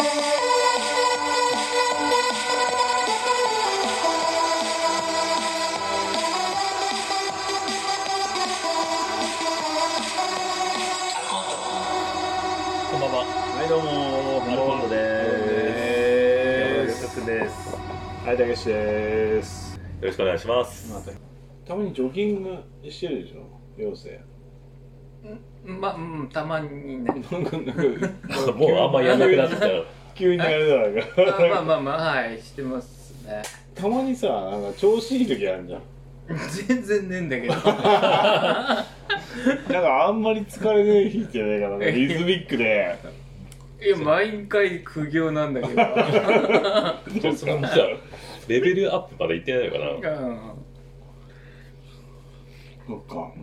こんばんは。はいどうもアルコンドでです。山田です。はいたけしですよろしくお願いします。たまにジョギングしてるでしょ？妖精まあ、うん、たまにね。もうあんまやんなくなっちゃう。急に あれだなんかあまあまあまあ、はい、してますね。たまにさなんか調子いい時あるじゃん全然ねえんだけど。なんかあんまり疲れねえ日じゃないかななんかリズミックでいや、毎回苦行なんだけど。そうそのさ、レベルアップまでいってないのかな。うんそっかう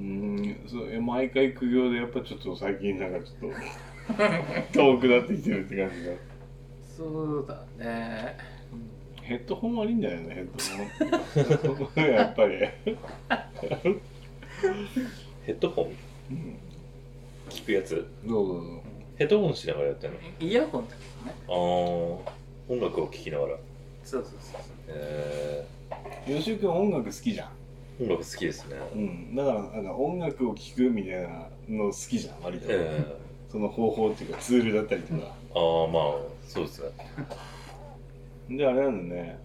ーんそうえ毎回苦行でやっぱちょっと最近なんかちょっと 遠くなってきてるって感じが。そうだね。ヘッドホン悪いんだよねヘッドホン。やっぱり。ヘッドホン？うん聞くやつ？どうぞどうぞヘッドホンしながらやってんの？イヤホンだけどね。あー、音楽を聴きながら。そうそうそうえ吉井君音楽好きじゃん。ー、音楽好きですね。うん、だからなんか音楽を聴くみたいなの好きじゃん割と、えその方法っていうかツールだったりとか、ー、あー、まあ、そうですね。であれなんだね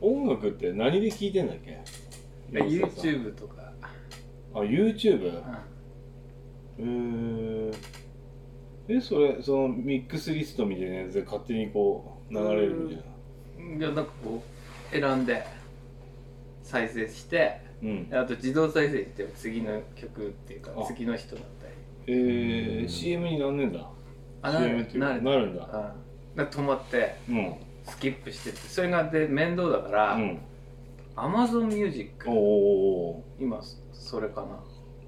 音楽って何で聴いてんだっけ？YouTube とか。あ YouTube? うえー、えそれそのミックスリストみたいなやつで勝手にこう流れるみたいなんいや、なんかこう、選んで、再生して、うんあと自動再生して次の曲っていうかあ。次の人だったり。えー、CM になんねんだ。あな CM るっていうかなる。なるんだ。うんだから止まってうん。スキップしてってそれがで面倒だから、うん。Amazon Music おーお今それかな。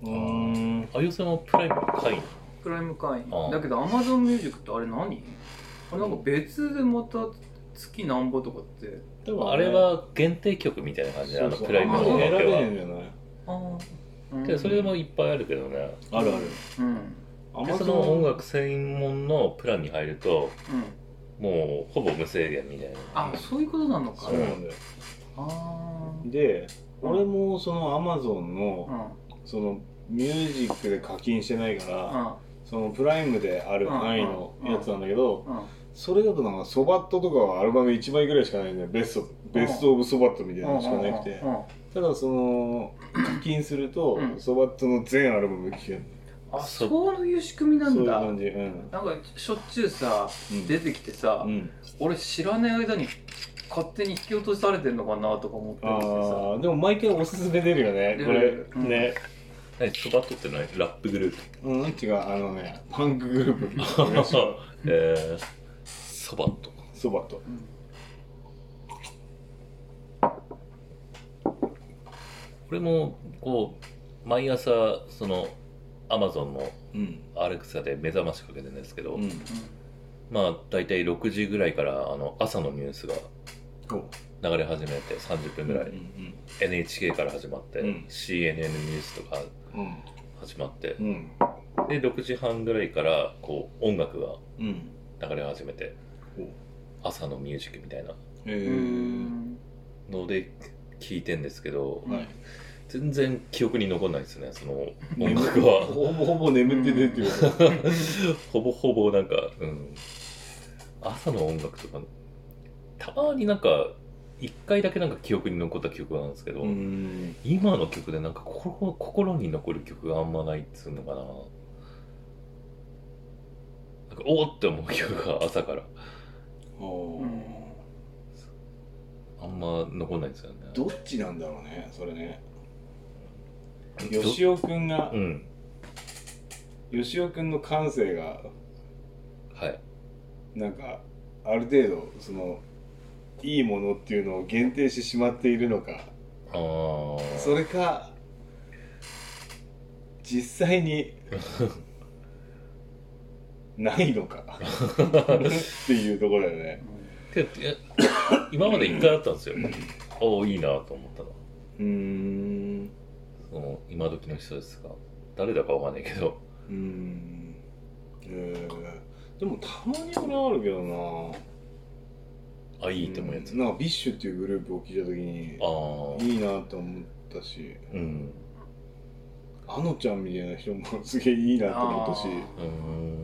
うーん。あゆさんもプライム会員？プライム会員。ああ。だけど Amazon Music ってあれ何？あれなんか別でまた月なんぼとかって。でもあれは限定曲みたいな感じで、あのプライムの選べ音楽は。ねえんじゃないああけどそれでもいっぱいあるけどね。あるある。うん。でその音楽専門のプランに入ると、うん。もうほぼ無制限みたいな。あそういうことなのか。そうなんだよ。あでうん俺もそのアマゾンあのうん。そのミュージックで課金してないからうん。そのプライムである範囲のやつなんだけどうんそれだとなんかソバットとかはアルバム1枚ぐらいしかないんだよ。ベストベストオブソバットみたいなのしかなくて。ただその課金するとうん。ソバットの全アルバム聴けるあそそういう仕組みなそういうんだ感じ。うん。なんかしょっちゅうさうん。出てきてさ、うん。俺知らない間に勝手に引き落とされてんのかなとか思ってああでも毎回おすすめ出るよね。これうん。ね。何ソバットって何？ラップグループ。うん違う。あのねパンクグループみたいなやつ。えー、ソバット。ソバットうん。俺もこう毎朝そのアマゾンのうん。アレクサで目覚ましかけてるんですけど、うん。まあ大体6時ぐらいからあの朝のニュースがお流れ始めて30分ぐらい、うん NHK から始まって、うん。CNN ニュースとかうん。始まって、うん。で6時半ぐらいからこう音楽がうん。流れ始めて。お朝のミュージックみたいな。ので聞いてんですけど、はい。全然記憶に残んないですねその音楽は。ほぼほぼ眠っててっていう。かほぼほぼなんか、うん、朝の音楽とかたまになんか一回だけなんか記憶に残った曲なんですけど、うん。今の曲でなんか心心に残る曲があんまないっつうのかななんかおーって思う曲が朝からあんま残んないんですよね。どっちなんだろうねそれね。ど吉尾くんがうん。吉尾くんの感性がはい。なんかある程度そのいいものっていうのを限定してしまっているのか。ああそれか実際に ないのか。っていうところだよね。今まで一回あったんですよ。おおいいなと思ったの。うーん。その今時の人ですが。誰だかわかんないけど。うーん。えー。でもたまに俺あるけどな。あいいと思うやつ、なんか BiSH っていうグループを聞いた時にああいいなって思ったし。うん。あのちゃんみたいな人もすげえいいなって思ったし。うん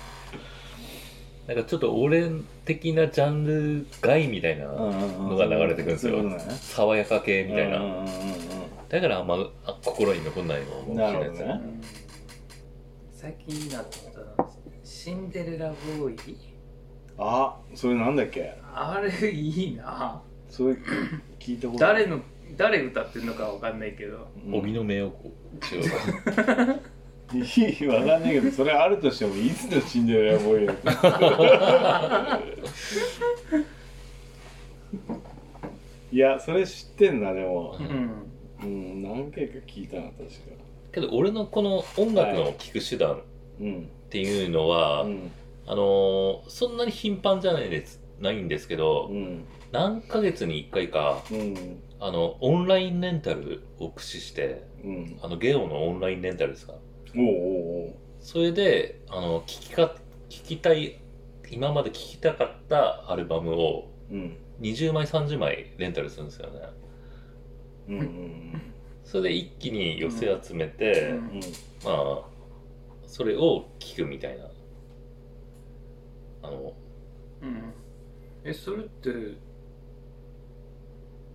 なんかちょっと俺的なジャンル外みたいなのが流れてくるんですよ。そういう爽やか系みたいな。うんうんうんうんだからあんまあ心に残んないのかもしれないですなるほどね。ね最近になったシンデレラボーイ？あそれなんだっけ？あれいいな。それ聞いたこと。誰の誰歌ってるのかわかんないけど。荻野目洋子。違うか いいわかんないけどそれあるとしてもいつのシンデレラボーイやったいやそれ知ってんなでも。うん。うん何回か聞いたな確か。けど俺のこの音楽の聴く手段っうんていうのは、うん。あのーそんなに頻繁じゃないですないんですけど、うん何ヶ月に1回かうん。あのオンラインレンタルを駆使してうん。あのゲオのオンラインレンタルですか？それであの聞きか聞きたい今まで聞きたかったアルバムをうん。20枚30枚レンタルするんですよね。うんうんそれで一気に寄せ集めて、うん。うん。まあそれを聞くみたいな。あのうん。えそれって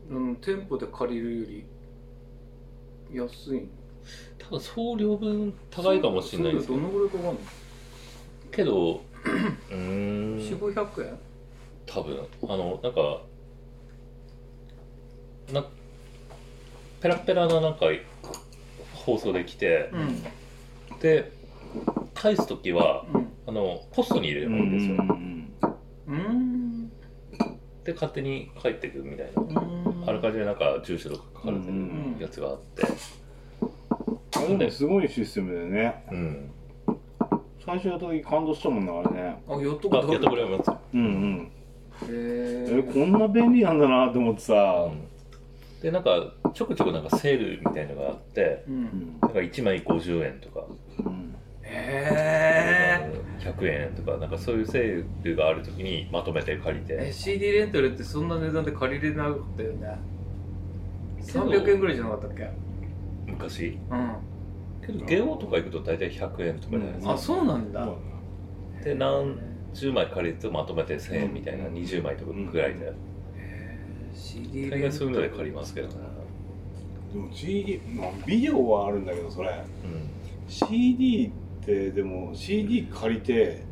うん店舗で借りるより安いの？多分送料分高いかもしれないですけど。どのぐらいかかんの？けどうーん。4500円？多分。あのなんかなペラペラななんか放送で来て。うん。で返す時はうん。あのポストに入れるうんんですよ、うんで勝手に帰ってくるみたいな。うん。あらかじめなんか住所とか書かれてるんやつがあってすごいシステムだよね。うん。最初の時感動したもんなあれね。あやっとあやってもらいます。うんうん。へえこんな便利なんだなって思ってさ。でなんかちょくちょくなんかセールみたいのがあってううん。んなんか1枚50円とか。うん。へ100円とかなんかそういうセールがある時にまとめて借りえて CD レンタルってそんな値段で借りれなかったよね。300円ぐらいじゃなかったっけ？昔。うんけどゲオとか行くと大体100円とかじゃないですか、あそうなんだ。で何十枚借りるとまとめて1000円みたいな20枚とかぐらいで、CD 大概そういうので借りますけどね。でも CD、まあ、ビデオはあるんだけどそれ。うん。CD ってでも CD 借りて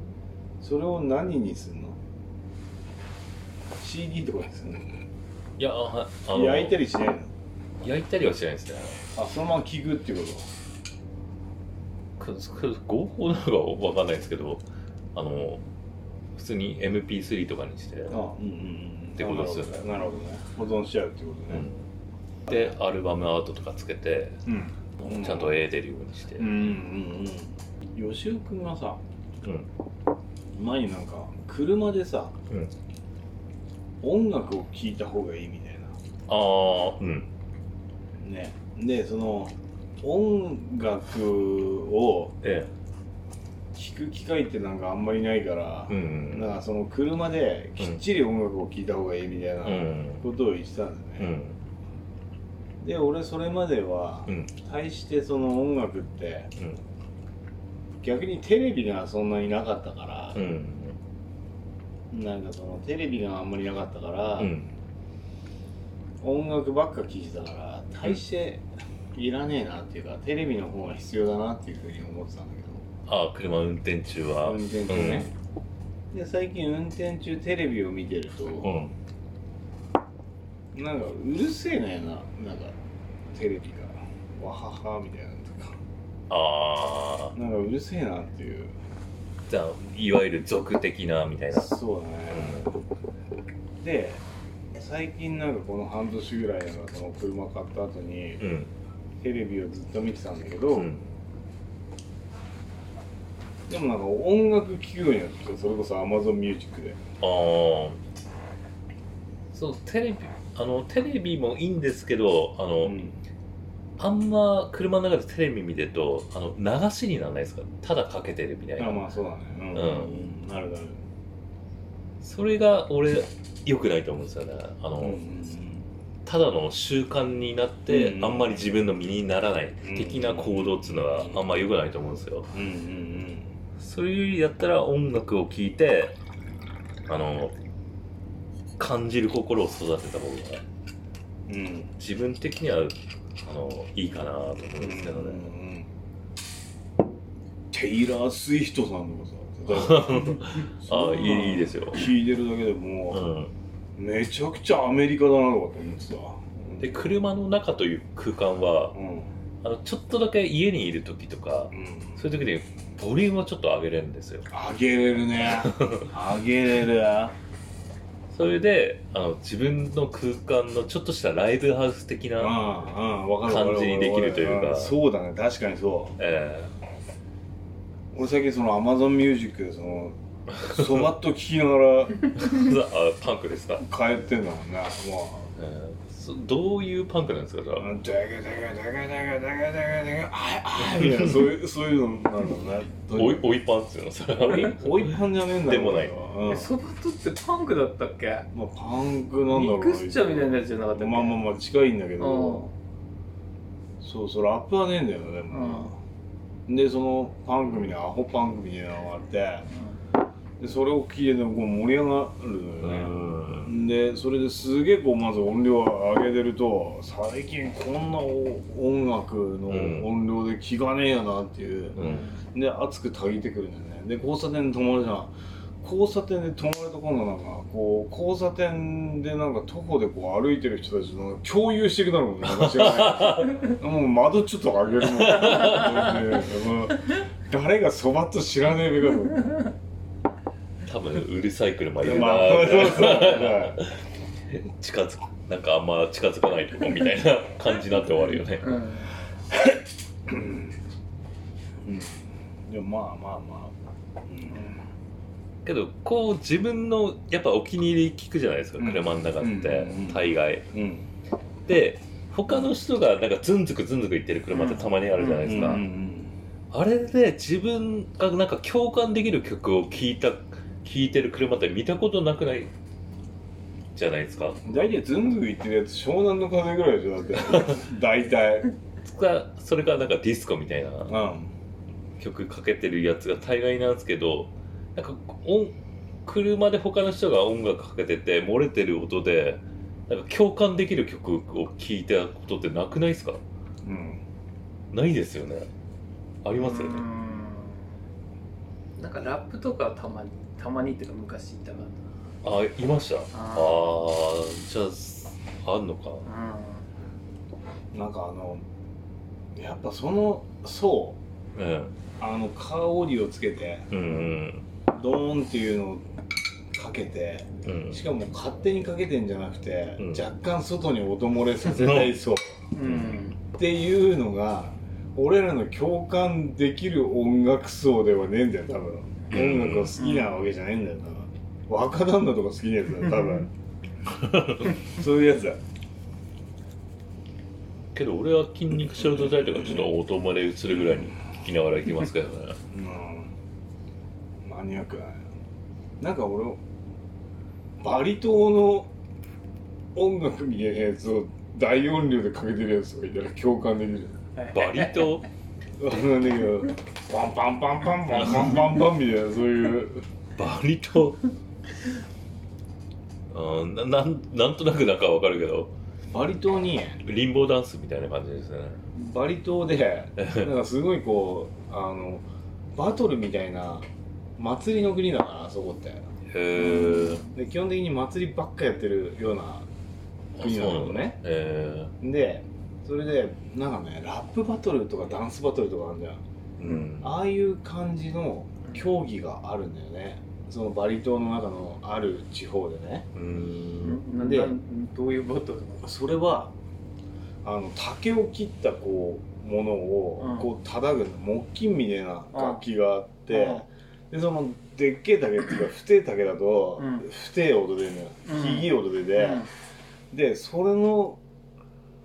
それを何にすんの？CD とかにすんの？いやあ焼いたりしないの？焼いたりはしないですね。あそのまま聞くっていうこくく合法なのかわかんないですけどあの普通に MP3 とかにして、とあうんうんうん。ってことですよね。なるほどね。保存しちゃうってことね。うん。でアルバムアートとかつけてうん。うんちゃんと絵出るようにして、うんうんうん。吉尾君がさうん。前になんか車でさうん。音楽を聴いた方がいいみたいああうん。なね。でその音楽をえ聴く機会ってなんかあんまりないからえ、うん。なんかその車できっちり音楽を聴いた方がいいみたいなうん。ことを言ってたんだよね、うん。で俺それまではうん。対してその音楽ってうん。逆にテレビがそんなになかったからう、ん。なんかそのテレビがあんまりなかったから、うん。音楽ばっか聴いてたから大していらねえなっていうかテレビの方が必要だなっていうふうに思ってたんだけああ車運転中は。ど運転中ね、で最近運転中テレビを見てると、うん。なんかうるせえなよななんかテレビが。わははみたいなのとか。ああなんかうるせえなっていう。じゃあいわゆる俗的なみたいな。そうだね、で最近なんかこの半年ぐらいなんかその車買った後にうんテレビをずっと見てたんだけど、うん。でもなんか音楽聴くようになってそれこそ Amazon Music で。ああそうテレビ。あのテレビもいいんですけどあの、うん。あんま車の中でテレビ見てるとあの流しにならないですか？ただかけてるみたいな、あまあそうだね。うん、うん。うんなるなる。それが俺良くないと思うんですよね。あの、うんうんただの習慣になって、うんあんまり自分の身にならないうん。的な行動っていうのはあんま良くないと思うんですよ。うんうんそういうよりだったら音楽を聴いてあの感じる心を育てた方がうん。うん自分的にはあのいいかなと思うんですけどね、ねテイラー・スウィフトさんとかさ ああいいいいですよ。聞いてるだけでうもん。う、めちゃくちゃアメリカだなとかって思ってた。で車の中という空間はうん。あのちょっとだけ家にいる時とかうん。そういう時にボリュームをちょっと上げれるんですよ。上げれるね。上げれる。それであの自分の空間のちょっとしたライブハウス的な、感じにできるというか。んそうだね。確かにそう。え。俺最近その Amazon Music でそのそばっと聞きながらえあパンクですか、帰ってんだもんねもええそどういうパンクなんですかじゃう「デゲデゲデゲデゲデゲデゲデゲあいあい」みたいなそういうそういうのなんだろうねあおいおいパンっていうのそれはおいパンじゃねえんだよでもない。うん。えそばとってパンクだったっけ？まあパンクなんだろうミクスチャーみたいなやつじゃなかったっけ？まあまあまあ近いんだけうどそうそうラップはねえんだよねでもなでそのパンクみたいなアホパンクみたいなのがあってでそれを聞いてねこう盛り上がるのよね。うん。でそれですげえこうまず音量を上げてると最近こんな音楽の音量で気がねえよなっていう、うん。で熱くたぎってくるんだよね。で交差点で止まるじゃん。交差点で止まると今度なんかこう交差点でなんか徒歩でこう歩いてる人たちの共有してくなるもんね私がねもう窓ちょっと上げるもん。誰がそばっと知らねえべかと分うるさい車いるな近づく。なんかあんま近づかないとこみたいな感じになって終わるよね。うん。うん。でもまあまあまあ、うん。けどこう自分のやっぱお気に入り聞くじゃないですか、うん。車の中って、うん。うんうん。大概うん。で他の人がなんかズンズクズンズク言ってる車ってたまにあるじゃないですか、うん。あれで自分がなんか共感できる曲を聴いた聴いてる車って見たことなくない？じゃないですか？大体ズンズン言ってるやつ湘南の風ぐらいでしょだって。大体。がそれがなんかディスコみたいなうん。曲かけてるやつが大概なんですけどなんか音車で他の人が音楽かけてて漏れてる音でなんか共感できる曲を聴いたことってなくないですか？うん。ないですよね。ありますよね。うんなんかラップとかはたまにたまにっていうか昔いたかあいました？ああじゃああんのか。ななんかあのやっぱその層う。んあのカーオーディオつけてうんうん。ドーンっていうのをかけてうん。しかも勝手にかけてんじゃなくて、うん。若干外に音漏れさせたいそう。うん。っていうのが俺らの共感できる音楽層ではねえんだよ多分。音楽が好きなわけじゃないんだよ多分。若旦那とか好きなやつだよ多分。そういうやつだ。けど俺は筋肉ショルト剤とかちょっと音漏れするぐらいに聞きながら行きますけどね。うん。マニアックだね。なんか俺バリ島の音楽みたいなやつを大音量でかけてるやつとかいたら共感できるバリ島。なんだけどパンパンパンパンパンパンパンみたいなそういう。バリ島。うんななんなんとなくなんかわかるけど。バリ島に。リンボーダンスみたいな感じですね。バリ島でなんかすごいこうあのバトルみたいな祭りの国だからあそこって。へえで基本的に祭りばっかやってるような国なのね。へでそれでなんかねラップバトルとかダンスバトルとかあるじゃんえうん。ああいう感じの競技があるんだよね。そのバリ島の中のある地方でね。うーん。でどういうことそれはあの竹を切ったこうものをうん。こう叩く木琴みたいな楽器があって、でそのでっけえ竹っていうか太い竹だとうん。太え音出るのよ、うん。ひぎい音出て、でそれの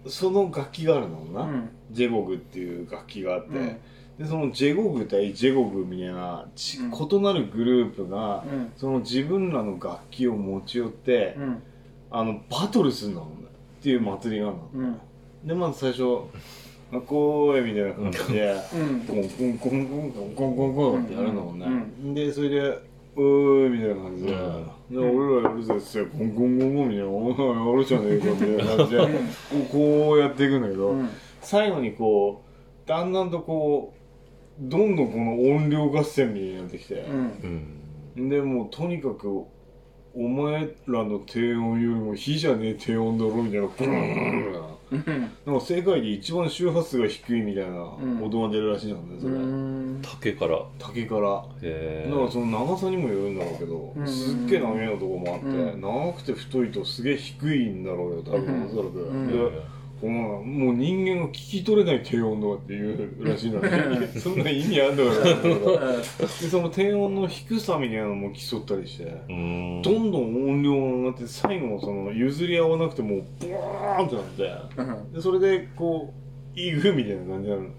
その楽器があるのな、うん。ジェゴグっていう楽器があって、うん。でそのジェゴグ対ジェゴグみたいなちうん。異なるグループが、うん。その自分らの楽器を持ち寄って、うん。あのバトルするんだもんねっていう祭りがあるの、うん。でまず最初「あこう」みたいな感じでうん。コンコンコンコンコンコンコンコンってやるんだもんね、うでそれで「うー」みたいな感じで「うんで俺らやるぜ」っつってコンコンコンコンみたいな「お前やるじゃねえか」みたいな感じでこうやっていくんだけど、うん。最後にこうだんだんとこうどんどんこの音量合戦みたいになってきて、うん。うんでもうとにかくお前らの低音よりも火じゃねえ低音だろみたいなブーンなうん。か世界で一番周波数が低いみたいな音が出るらしいんだよねそれ、うん。竹から。竹から。へえだからその長さにもよるんだろうけど、うん。すっげえ長いのとこもあって、うん。長くて太いとすげえ低いんだろうよ多分、うん。おそらく、うんでこのもう人間が聞き取れない低音とかっていうらしいんだねそんな意味あんのかなと思ったけどでその低音の低さみたいなのも競ったりして、どんどん音量が上がって最後のその譲り合わなくてもうボーンってなって。うん。でそれでこうイグみたいな感じになる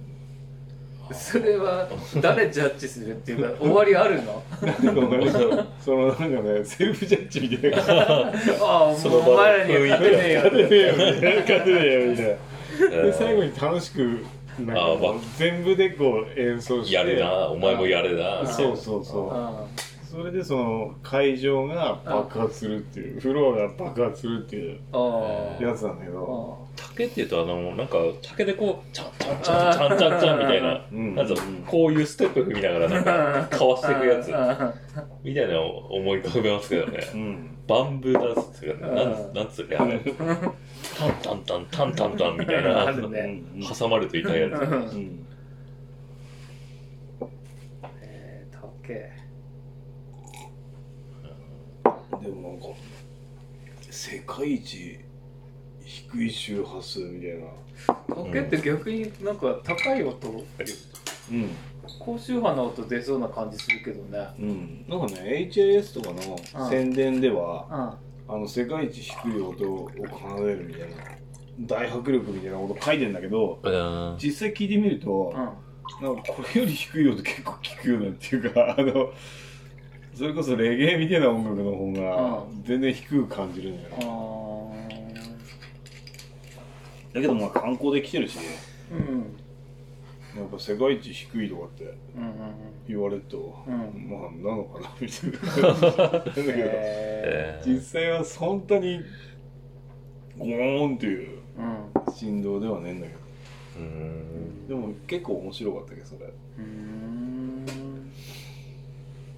それは誰ジャッジするっていうか終わりあるの？なんかわかんないけどそのなんかねセルフジャッジみたいな。ああもうお前らには勝てねえよ。勝てねえよみたいな。勝てねえよみたいな。えー。で最後に楽しくなんか全部でこう演奏して。やれな。お前もやれな。そうそうそう。あそれでその会場が爆発するっていうフロアが爆発するっていうああやつなんだけど。あ竹っていうとあのなんか竹でこうチャンチャンチャンチャンチャンチャンみたいなうん。なんかこういうステップ踏みながらなんかかわしていくやつ。あみたいなのを思い浮かべますけどね。うん。バンブーダンスっていうかなんなんつうかあれ。タンタンタンタンタンタンみたいな ね。挟まると痛いやつ。うん。えー竹でもなんか世界一低い周波数みたいな。竹って逆になんか高い音うん。高周波の音出そうな感じするけどね。うん。なんかね HIS とかの宣伝ではうん。あの世界一低い音を奏でるみたいな大迫力みたいなこと書いてんだけどうん。実際聞いてみると、なんかこれより低い音結構聞くよねっていうかあのそれこそレゲエみたいな音楽の方がうん。全然低く感じるんだよ、あだけどまあ観光で来てるし。ーうん。やっぱ世界一低いとかって言われると、うん。まあなのかなみたいな。感じなんだけど、へえー。実際は本当にゴーンっていう振動ではねえんだけど。うーん。でも結構面白かったけどそれ。うーん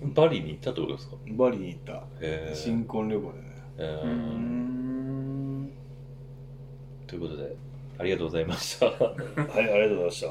バリに行ったってことですか？バリに行った。えー。新婚旅行でね。ということでありがとうございました。はいありがとうございました